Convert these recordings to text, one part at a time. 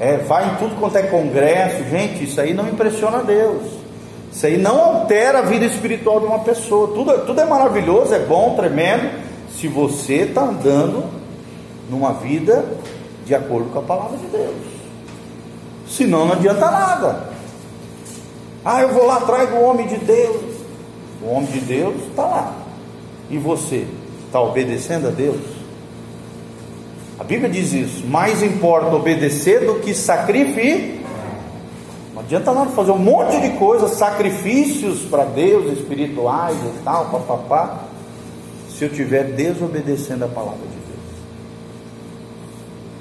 é, vai em tudo quanto é congresso, gente, isso aí não impressiona Deus. Isso aí não altera a vida espiritual de uma pessoa. Tudo, tudo é maravilhoso, é bom, tremendo, se você está andando numa vida de acordo com a palavra de Deus. Senão não adianta nada. Ah, eu vou lá atrás do homem de Deus. O homem de Deus está lá. E você está obedecendo a Deus? A Bíblia diz isso. Mais importa obedecer do que sacrificar. Não adianta nada fazer um monte de coisas, sacrifícios para Deus, espirituais e tal, papapá, se eu estiver desobedecendo a palavra de Deus.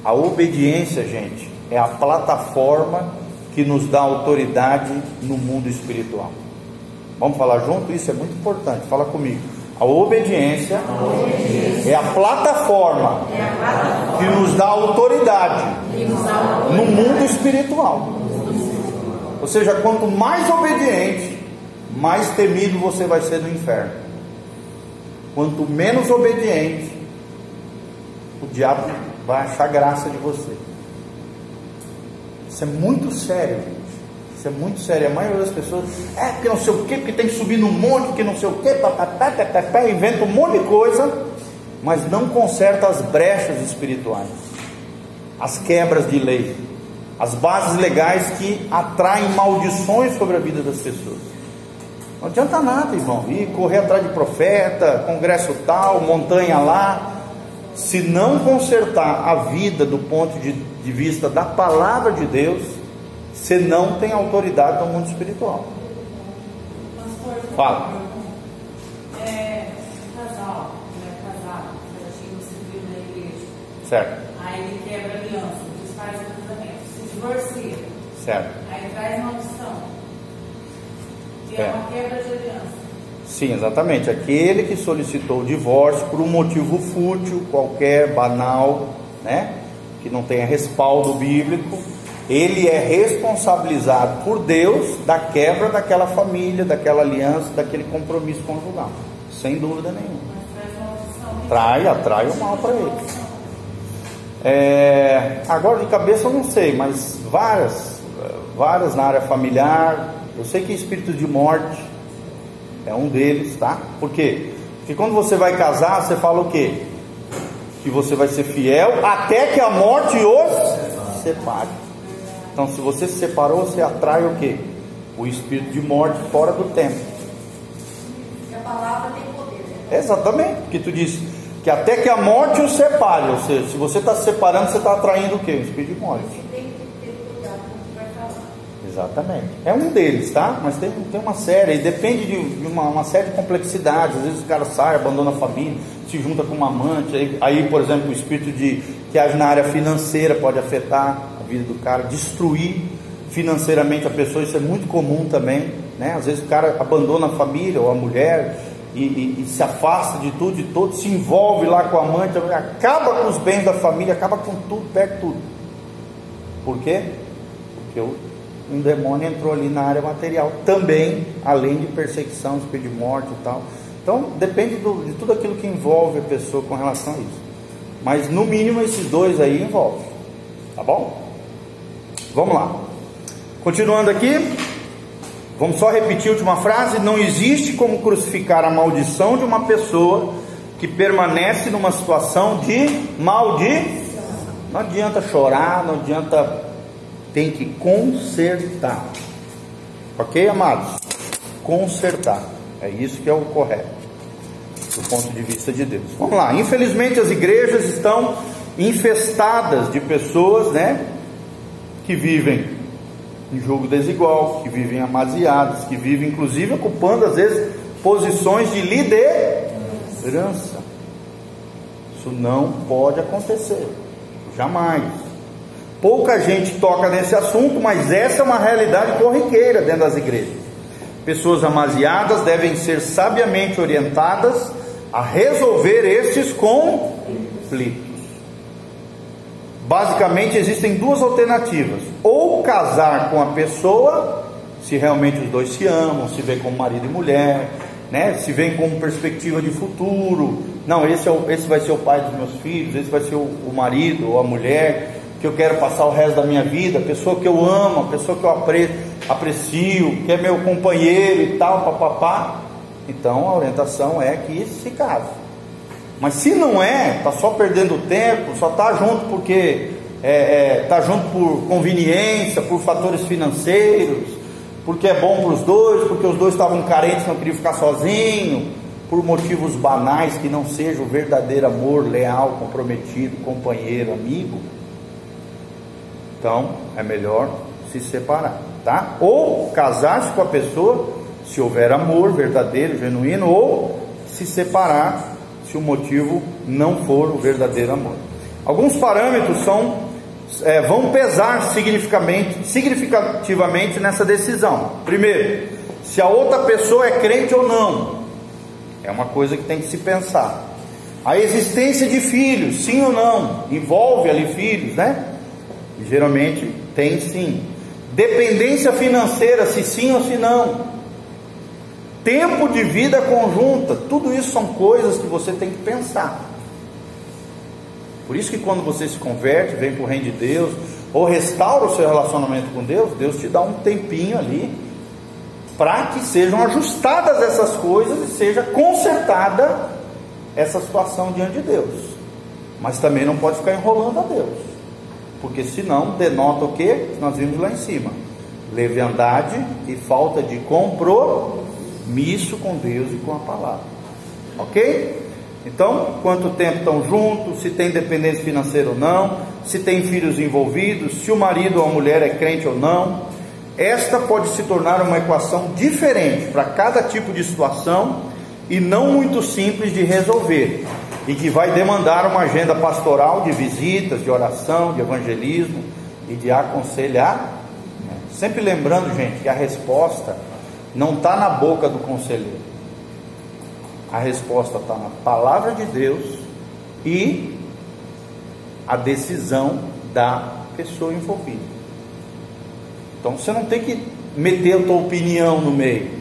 A obediência, gente, é a plataforma que nos dá autoridade no mundo espiritual. Vamos falar junto? Isso é muito importante. Fala comigo. A obediência. É, a plataforma que nos dá autoridade no mundo espiritual. Ou seja, quanto mais obediente, mais temido você vai ser no inferno. Quanto menos obediente, o diabo vai achar graça de você. Isso é muito sério. Isso é muito sério. A maioria das pessoas, é porque não sei o que, porque tem que subir no monte, que não sei o que, inventa um monte de coisa, mas não conserta as brechas espirituais, as quebras de lei, as bases legais que atraem maldições sobre a vida das pessoas. Não adianta nada, irmão, ir correr atrás de profeta, congresso tal, montanha lá, se não consertar a vida do ponto de, de vista da palavra de Deus, você não tem autoridade no mundo espiritual. Pastor, Fala. É, casal, né, casado, certinho, civil na igreja. Certo. Aí ele quebra a aliança, desfaz o casamento, se divorcia. Certo. Aí traz maldição. E é, É. uma quebra de aliança. Sim, exatamente. Aquele que solicitou o divórcio por um motivo fútil, qualquer, banal, né? Que não tenha respaldo bíblico, ele é responsabilizado por Deus da quebra daquela família, daquela aliança, daquele compromisso conjugal. Sem dúvida nenhuma. Trai, atrai o mal para ele. É, agora de cabeça eu não sei, mas várias, várias na área familiar. Eu sei que espírito de morte é um deles, tá? Por quê? Porque quando você vai casar, você fala o quê? Que você vai ser fiel até que a morte os separe. Então, se você se separou, você atrai o quê? O espírito de morte fora do tempo. Porque a palavra tem poder, né? Exatamente, porque tu disse que até que a morte os separe, ou seja, se você está se separando, você está atraindo o quê? O espírito de morte. Você tem que ter cuidado com o que vai falar. Exatamente. É um deles, tá? Mas tem, tem uma série, e depende de, de uma, uma série de complexidades. Às vezes o cara sai, abandona a família, se junta com uma amante. Aí, aí, por exemplo, o espírito de que age na área financeira pode afetar vida do cara, destruir financeiramente a pessoa. Isso é muito comum também, né? Às vezes o cara abandona a família ou a mulher e, e- e se afasta de tudo, de todo, se envolve lá com a amante, acaba com os bens da família, acaba com tudo, perde tudo. Por quê? Porque um demônio entrou ali na área material também, além de perseguição, espírito de morte e tal. Então depende do- de tudo aquilo que envolve a pessoa com relação a isso. Mas no mínimo esses dois aí envolvem. Tá bom? Vamos lá. Continuando aqui, vamos só repetir a última frase: não existe como crucificar a maldição de uma pessoa que permanece numa situação de maldição. Não adianta chorar, não adianta, tem que consertar. Ok, amados? Consertar. É isso que é o correto, do ponto de vista de Deus. Vamos lá. Infelizmente, as igrejas estão infestadas de pessoas, né? Que vivem em jogo desigual, que vivem amaziados, que vivem, inclusive, ocupando, às vezes, posições de liderança. Isso não pode acontecer. Jamais. Pouca gente toca nesse assunto, mas essa é uma realidade corriqueira dentro das igrejas. Pessoas amaziadas devem ser sabiamente orientadas a resolver esses conflitos. Basicamente existem duas alternativas: ou casar com a pessoa, se realmente os dois se amam, se vê como marido e mulher, né? Se vê como perspectiva de futuro. Não, esse, é o, esse vai ser o pai dos meus filhos, esse vai ser o, o marido ou a mulher. que eu quero passar o resto da minha vida, pessoa que eu amo, pessoa que eu apre, aprecio, que é meu companheiro e tal, papapá, então a orientação é que se case. Mas se não é, está só perdendo tempo, só está junto porque é, é, tá junto por conveniência, por fatores financeiros, porque é bom para os dois, porque os dois estavam carentes, não queriam ficar sozinhos, por motivos banais que não seja o verdadeiro amor leal, comprometido, companheiro, amigo. Então é melhor se separar, tá? Ou casar-se com a pessoa, se houver amor verdadeiro, genuíno, ou se separar se o motivo não for o verdadeiro amor. Alguns parâmetros são é, vão pesar significativamente, significativamente nessa decisão. Primeiro, se a outra pessoa é crente ou não, é uma coisa que tem que se pensar. A existência de filhos, sim ou não, envolve ali filhos, né? Geralmente tem sim. Dependência financeira, se sim ou se não. Tempo de vida conjunta, tudo isso são coisas que você tem que pensar. Por isso que quando você se converte, vem para o reino de Deus, ou restaura o seu relacionamento com Deus, Deus te dá um tempinho ali para que sejam ajustadas essas coisas e seja consertada essa situação diante de Deus. Mas também não pode ficar enrolando a Deus. Porque senão denota o que? Nós vimos lá em cima. Leviandade e falta de compromisso com Deus e com a palavra. Ok? Então, quanto tempo estão juntos, se tem dependência financeira ou não, se tem filhos envolvidos, se o marido ou a mulher é crente ou não. Esta pode se tornar uma equação diferente para cada tipo de situação e não muito simples de resolver, e que vai demandar uma agenda pastoral de visitas, de oração, de evangelismo e de aconselhar. Sempre lembrando, gente, que a resposta não está na boca do conselheiro a resposta está na palavra de Deus e a decisão da pessoa envolvida. Então você não tem que meter a tua opinião no meio.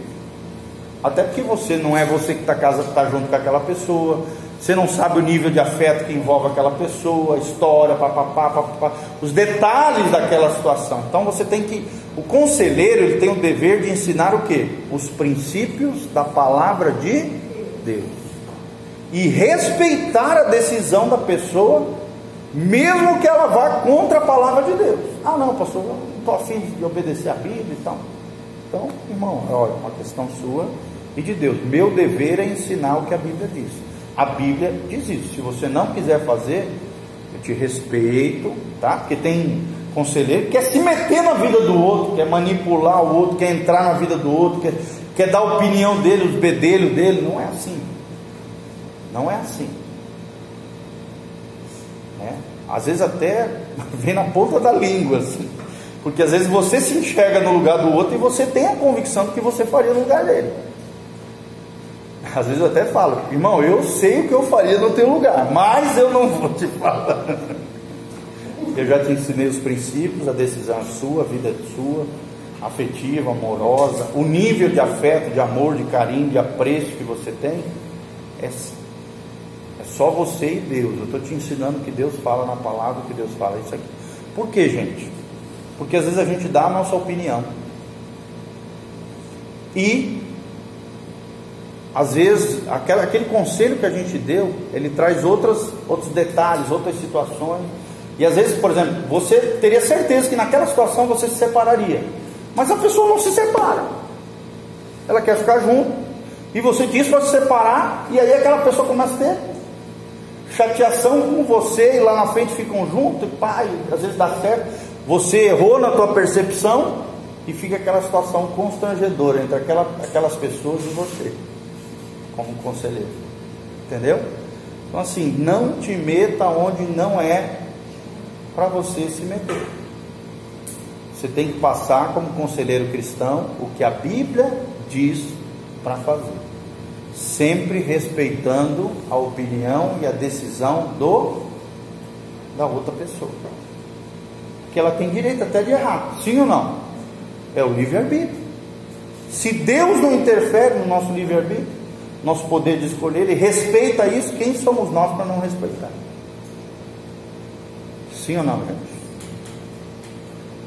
Até porque você não é você que está tá junto com aquela pessoa, você não sabe o nível de afeto que envolve aquela pessoa, a história, papapá, papapá, os detalhes daquela situação. Então você tem que. O conselheiro ele tem o dever de ensinar o que? Os princípios da palavra de Deus e respeitar a decisão da pessoa, mesmo que ela vá contra a palavra de Deus. Ah, não, pastor, eu não estou afim de obedecer a Bíblia e tal. Então, irmão, olha, uma questão sua e de Deus. Meu dever é ensinar o que a Bíblia diz. A Bíblia diz isso. Se você não quiser fazer, eu te respeito, tá? Porque tem conselheiro que quer se meter na vida do outro, quer manipular o outro, quer entrar na vida do outro, quer quer dar a opinião dele, os bedelhos dele. Não é assim. Não é assim. É. Às vezes até vem na ponta da língua, assim. Porque às vezes você se enxerga no lugar do outro e você tem a convicção de que você faria no lugar dele. Às vezes eu até falo, irmão, eu sei o que eu faria no teu lugar, mas eu não vou te falar. Eu já te ensinei os princípios, a decisão é sua, a vida é sua afetiva, amorosa, o nível de afeto, de amor, de carinho, de apreço que você tem, é, é só você e Deus. Eu estou te ensinando que Deus fala na palavra, que Deus fala isso aqui. Por que, gente? Porque às vezes a gente dá a nossa opinião. E às vezes aquele, aquele conselho que a gente deu, ele traz outras, outros detalhes, outras situações. E às vezes, por exemplo, você teria certeza que naquela situação você se separaria. Mas a pessoa não se separa. Ela quer ficar junto. E você diz para se separar. E aí aquela pessoa começa a ter chateação com você. E lá na frente ficam juntos. E pai, às vezes dá certo. Você errou na tua percepção. E fica aquela situação constrangedora entre aquela, aquelas pessoas e você. Como conselheiro. Entendeu? Então assim, não te meta onde não é para você se meter. Você tem que passar como conselheiro cristão o que a Bíblia diz para fazer, sempre respeitando a opinião e a decisão do da outra pessoa. Que ela tem direito até de errar, sim ou não? É o livre-arbítrio. Se Deus não interfere no nosso livre-arbítrio, nosso poder de escolher, Ele respeita isso, quem somos nós para não respeitar? Sim ou não, gente?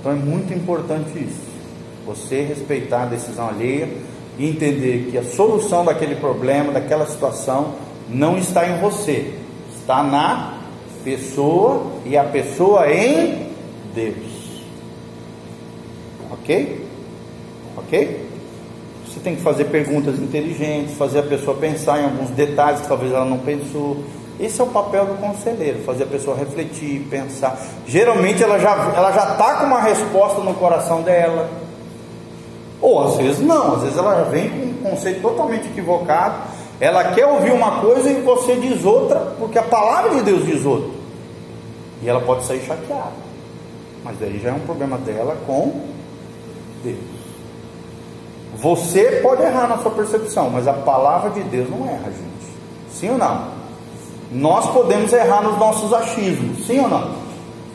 Então é muito importante isso. Você respeitar a decisão alheia e entender que a solução daquele problema, daquela situação, não está em você, está na pessoa e a pessoa em Deus. Ok? Ok? Você tem que fazer perguntas inteligentes, fazer a pessoa pensar em alguns detalhes que talvez ela não pensou. Esse é o papel do conselheiro, fazer a pessoa refletir, pensar. Geralmente ela já ela já está com uma resposta no coração dela. Ou às vezes não, às vezes ela vem com um conceito totalmente equivocado. Ela quer ouvir uma coisa e você diz outra, porque a palavra de Deus diz outra. E ela pode sair chateada. Mas daí já é um problema dela com Deus. Você pode errar na sua percepção, mas a palavra de Deus não erra, gente. Sim ou não? Nós podemos errar nos nossos achismos, sim ou não?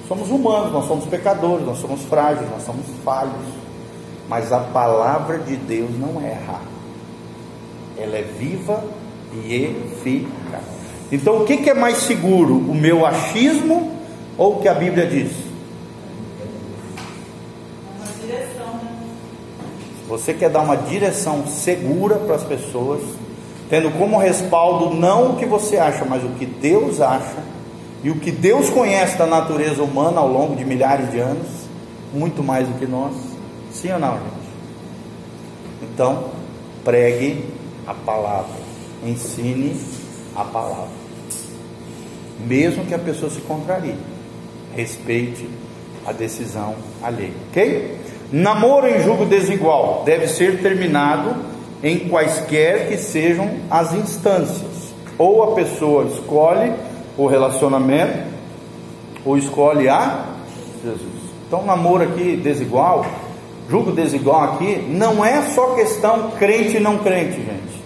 Somos humanos, nós somos pecadores, nós somos frágeis, nós somos falhos. Mas a palavra de Deus não erra. Ela é viva e eficaz. Então, o que é mais seguro? O meu achismo ou o que a Bíblia diz? Uma direção, né? Você quer dar uma direção segura para as pessoas, tendo como respaldo não o que você acha, mas o que Deus acha e o que Deus conhece da natureza humana ao longo de milhares de anos, muito mais do que nós. Sim ou não, gente? Então, pregue a palavra, ensine a palavra, mesmo que a pessoa se contrarie respeite a decisão alheia, ok? Namoro em julgo desigual deve ser terminado em quaisquer que sejam as instâncias. Ou a pessoa escolhe o relacionamento, ou escolhe a Jesus. Então, namoro aqui desigual, julgo desigual aqui, não é só questão crente e não crente, gente.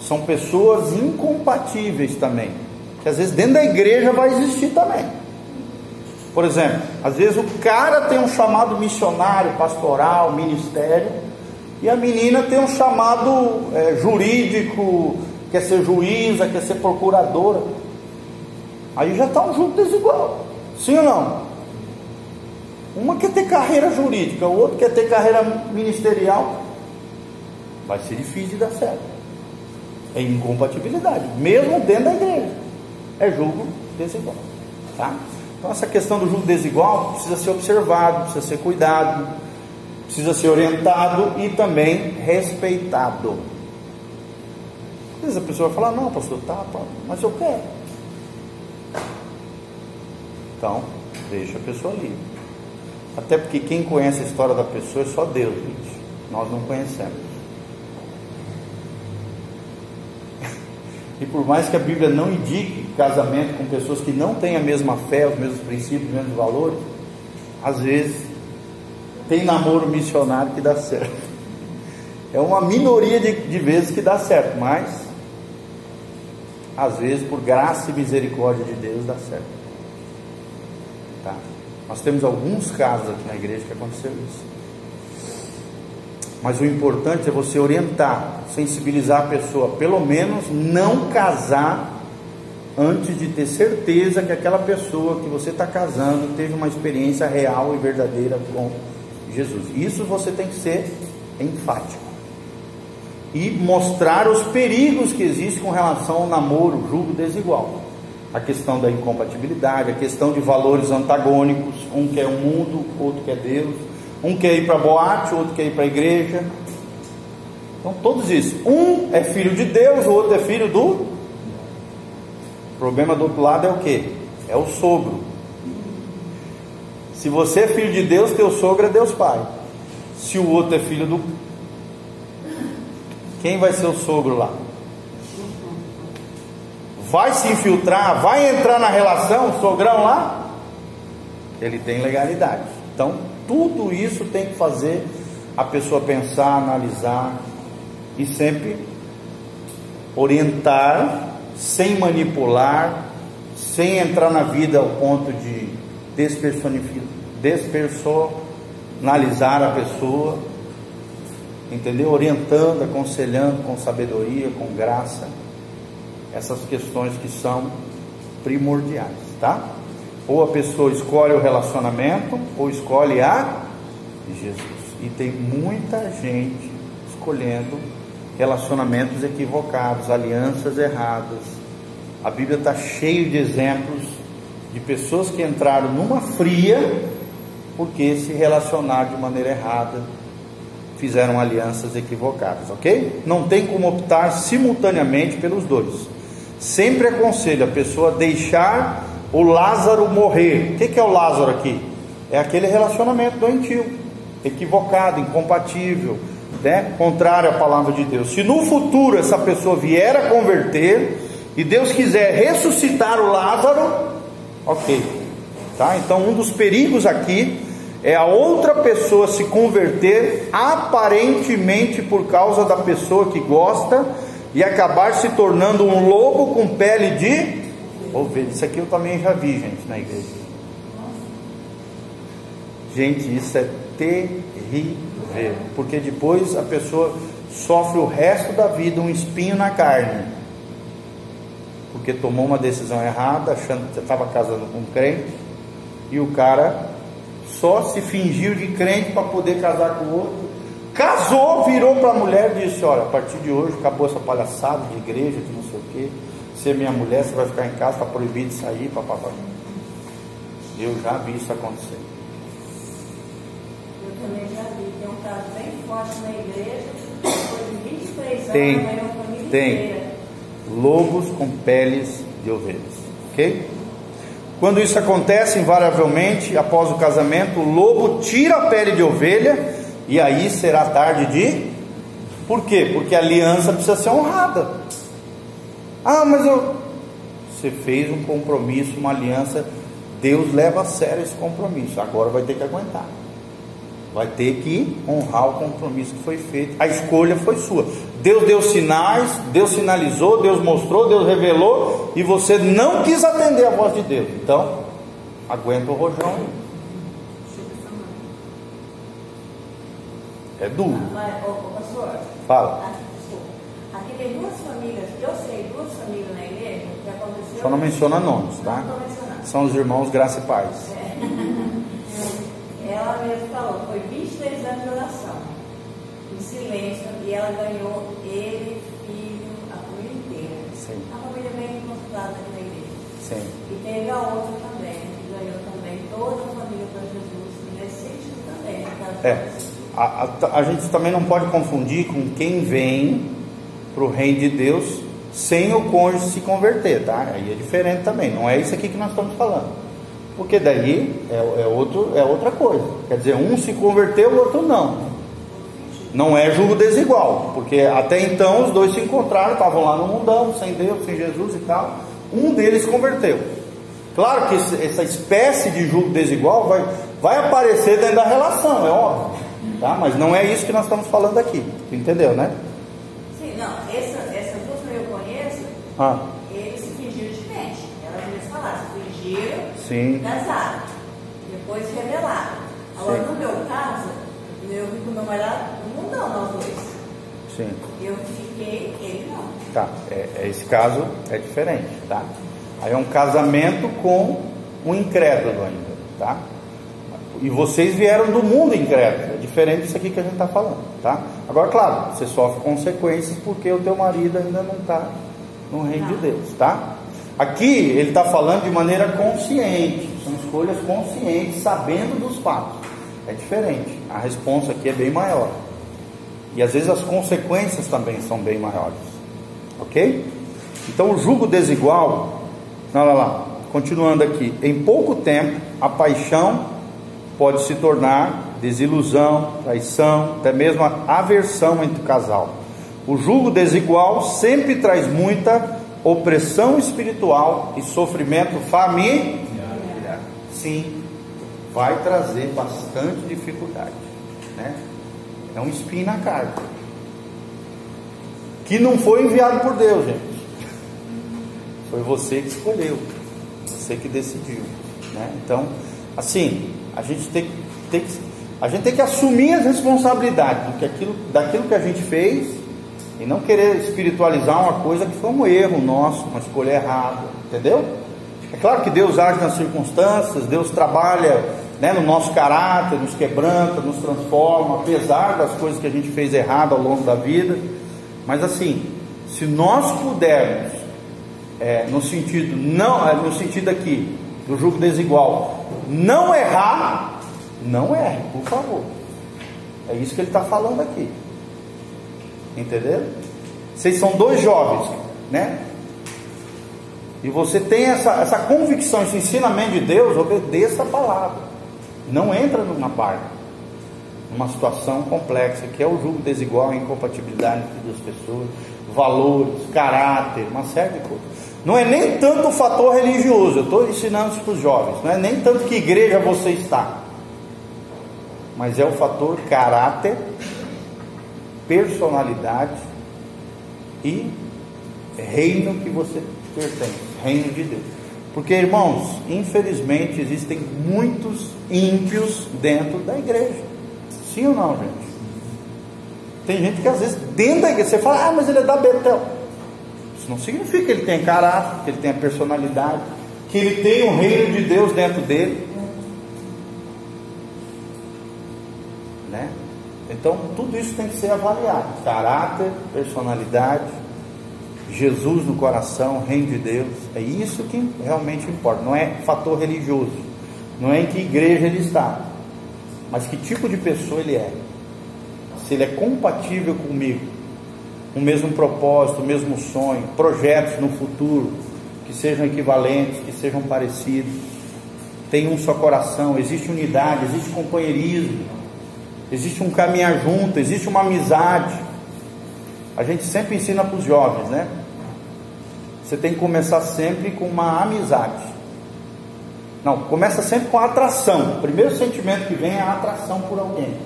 São pessoas incompatíveis também. Que às vezes dentro da igreja vai existir também. Por exemplo, às vezes o cara tem um chamado missionário, pastoral, ministério, e a menina tem um chamado é, jurídico, quer ser juíza, quer ser procuradora. Aí já está um julgo desigual. Sim ou não? Uma quer ter carreira jurídica, o outro quer ter carreira ministerial. Vai ser difícil de dar certo. É incompatibilidade, mesmo dentro da igreja. É julgo desigual. Tá? Então, essa questão do julgo desigual precisa ser observado, precisa ser cuidado, precisa ser orientado e também respeitado. Às vezes a pessoa vai falar: Não, pastor, tá, mas eu quero. Então, deixa a pessoa livre. Até porque quem conhece a história da pessoa é só Deus, gente. Nós não conhecemos. E por mais que a Bíblia não indique casamento com pessoas que não têm a mesma fé, os mesmos princípios, os mesmos valores, às vezes tem namoro missionário que dá certo. É uma minoria de, de vezes que dá certo, mas às vezes por graça e misericórdia de Deus dá certo. Tá? Nós temos alguns casos aqui na igreja que aconteceu isso. Mas o importante é você orientar, sensibilizar a pessoa, pelo menos não casar antes de ter certeza que aquela pessoa que você está casando teve uma experiência real e verdadeira com Jesus. Isso você tem que ser enfático e mostrar os perigos que existem com relação ao namoro, julgo desigual. A questão da incompatibilidade, a questão de valores antagônicos, um quer o mundo, outro quer Deus um quer ir para boate, outro quer ir para a igreja. Então todos isso. Um é filho de Deus, o outro é filho do. O problema do outro lado é o que? É o sogro. Se você é filho de Deus, teu sogro é Deus Pai. Se o outro é filho do. Quem vai ser o sogro lá? Vai se infiltrar, vai entrar na relação, sogrão lá? Ele tem legalidade. Então, tudo isso tem que fazer a pessoa pensar, analisar e sempre orientar, sem manipular, sem entrar na vida ao ponto de despersonalizar a pessoa, entendeu? Orientando, aconselhando com sabedoria, com graça, essas questões que são primordiais, tá? Ou a pessoa escolhe o relacionamento, ou escolhe a Jesus. E tem muita gente escolhendo relacionamentos equivocados, alianças erradas. A Bíblia está cheia de exemplos de pessoas que entraram numa fria porque se relacionaram de maneira errada, fizeram alianças equivocadas, ok? Não tem como optar simultaneamente pelos dois. Sempre aconselho a pessoa deixar o Lázaro morrer. O que é o Lázaro aqui? É aquele relacionamento doentio, equivocado, incompatível, né? contrário à palavra de Deus. Se no futuro essa pessoa vier a converter e Deus quiser ressuscitar o Lázaro, ok. Tá? Então, um dos perigos aqui é a outra pessoa se converter aparentemente por causa da pessoa que gosta e acabar se tornando um lobo com pele de ovelha. Isso aqui eu também já vi, gente, na igreja. Gente, isso é terrível, porque depois a pessoa sofre o resto da vida um espinho na carne, porque tomou uma decisão errada, achando que estava casando com um crente, e o cara só se fingiu de crente para poder casar com o outro. Casou, virou para a mulher e disse: Olha, a partir de hoje acabou essa palhaçada de igreja, de não sei o quê. Você é minha mulher, você vai ficar em casa, está proibido de sair, papapá. Eu já vi isso acontecer. Eu também já vi. Tem um caso bem forte na igreja, depois de 23 anos, Tem, tem. Lobos com peles de ovelhas. Ok? Quando isso acontece, invariavelmente, após o casamento, o lobo tira a pele de ovelha e aí será tarde de. Por quê? Porque a aliança precisa ser honrada. Ah, mas eu. Você fez um compromisso, uma aliança. Deus leva a sério esse compromisso. Agora vai ter que aguentar. Vai ter que honrar o compromisso que foi feito. A escolha foi sua. Deus deu sinais, Deus sinalizou, Deus mostrou, Deus revelou, e você não quis atender a voz de Deus. Então, aguenta o rojão. É duro. Pastor, Fala. aqui, desculpa. Aqui tem duas famílias, que eu sei, duas famílias na igreja, que aconteceu. Só não menciona nomes, tá? São os irmãos Graça e Paz. Ela mesmo falou, foi 23 anos de oração, em silêncio, e ela ganhou ele, filho, a família inteira. Sim. A família bem consultada aqui na igreja. Sim. E teve a outra também, que ganhou também toda a família para Jesus, nesse sentido também. caso É. A, a- a gente também não pode confundir com quem vem para o reino de Deus sem o cônjuge se converter, tá? Aí é diferente também. Não é isso aqui que nós estamos falando. Porque daí é, é outro, é outra coisa. Quer dizer, um se converteu, o outro não. Não é julgo desigual, porque até então os dois se encontraram, estavam lá no mundão, sem Deus, sem Jesus e tal. Um deles converteu. Claro que essa espécie de julgo desigual vai, vai aparecer dentro da relação, é óbvio. Tá? Mas não é isso que nós estamos falando aqui. Entendeu, né? Sim, não, essa, duas que eu conheço, Ah, eles se fingiram de crente. Elas mesmas falaram, se fingiram, sim. casaram, depois se revelaram. Agora, Sim. no meu caso, eu vi com o meu marido, no mundão nós dois. Sim. Eu fiquei, ele não. Tá, é, é- esse caso é diferente, tá? Aí é um casamento com um incrédulo ainda, tá? E vocês vieram do mundo incrédulo, é diferente disso aqui que a gente está falando, tá? Agora, claro, você sofre consequências porque o teu marido ainda não está no reino de Deus, tá? Aqui ele está falando de maneira consciente, são escolhas conscientes, sabendo dos fatos. É diferente, a resposta aqui é bem maior. E às vezes as consequências também são bem maiores. Ok? Então o jugo desigual, olha lá, continuando aqui, em pouco tempo a paixão pode se tornar desilusão, traição, até mesmo aversão entre o casal. O jugo desigual sempre traz muita opressão espiritual e sofrimento familiar. Sim, vai trazer bastante dificuldade, né? É um espinho na carne. Que não foi enviado por Deus, gente. Foi você que escolheu, você que decidiu, né? Então, assim, a gente tem, tem a gente tem que assumir as responsabilidades do que aquilo, daquilo que a gente fez e não querer espiritualizar uma coisa que foi um erro nosso, uma escolha errada, entendeu? É claro que Deus age nas circunstâncias, Deus trabalha né, no nosso caráter, nos quebranta, nos transforma, apesar das coisas que a gente fez errado ao longo da vida. Mas assim, se nós pudermos, é, no sentido não, é, no sentido aqui do julgo desigual, não errar, não erre, por favor. É isso que ele está falando aqui. Entendeu? Vocês são dois jovens, né? E você tem essa, essa convicção, esse ensinamento de Deus, obedeça a palavra. Não entra numa barca, numa situação complexa, que é o julgo desigual, a incompatibilidade entre duas pessoas, valores, caráter, uma série de coisas. Não é nem tanto o fator religioso, eu estou ensinando isso para os jovens, não é nem tanto que igreja você está, mas é o fator caráter, personalidade e reino que você pertence, reino de Deus. Porque, irmãos, infelizmente existem muitos ímpios dentro da igreja. Sim ou não, gente? Tem gente que às vezes dentro da igreja você fala, ah, mas ele é da Betel. Isso não significa que ele tem caráter, que ele tem personalidade, que ele tem o reino de Deus dentro dele. Né? Então, tudo isso tem que ser avaliado: caráter, personalidade, Jesus no coração, reino de Deus. É isso que realmente importa. Não é fator religioso, não é em que igreja ele está, mas que tipo de pessoa ele é. Se ele é compatível comigo, o mesmo propósito, o mesmo sonho, projetos no futuro que sejam equivalentes, que sejam parecidos. Tem um só coração, existe unidade, existe companheirismo, existe um caminhar junto, existe uma amizade. A gente sempre ensina para os jovens, né? Você tem que começar sempre com uma amizade. Não, começa sempre com a atração. O primeiro sentimento que vem é a atração por alguém.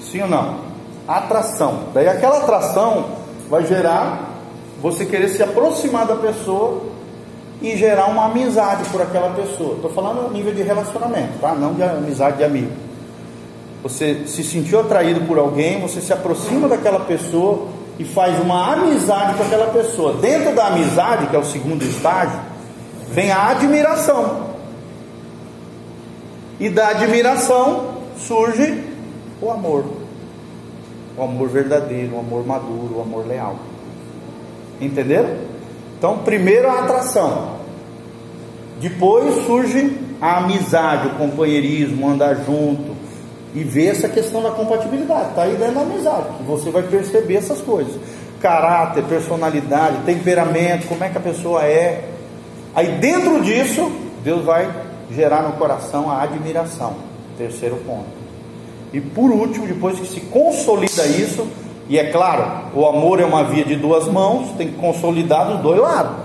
Sim ou não? Atração. Daí aquela atração vai gerar você querer se aproximar da pessoa e gerar uma amizade por aquela pessoa. Estou falando nível de relacionamento, tá? Não de amizade de amigo. Você se sentiu atraído por alguém, você se aproxima daquela pessoa e faz uma amizade com aquela pessoa. Dentro da amizade, que é o segundo estágio, vem a admiração. E da admiração surge o amor. O amor verdadeiro, o amor maduro, o amor leal. Entenderam? Então, primeiro a atração. Depois surge a amizade, o companheirismo, andar junto, e ver essa questão da compatibilidade. Está aí dentro da amizade, que você vai perceber essas coisas. Caráter, personalidade, temperamento, como é que a pessoa é. Aí dentro disso, Deus vai gerar no coração a admiração. Terceiro ponto. E por último, depois que se consolida isso, e é claro, o amor é uma via de duas mãos, tem que consolidar dos dois lados.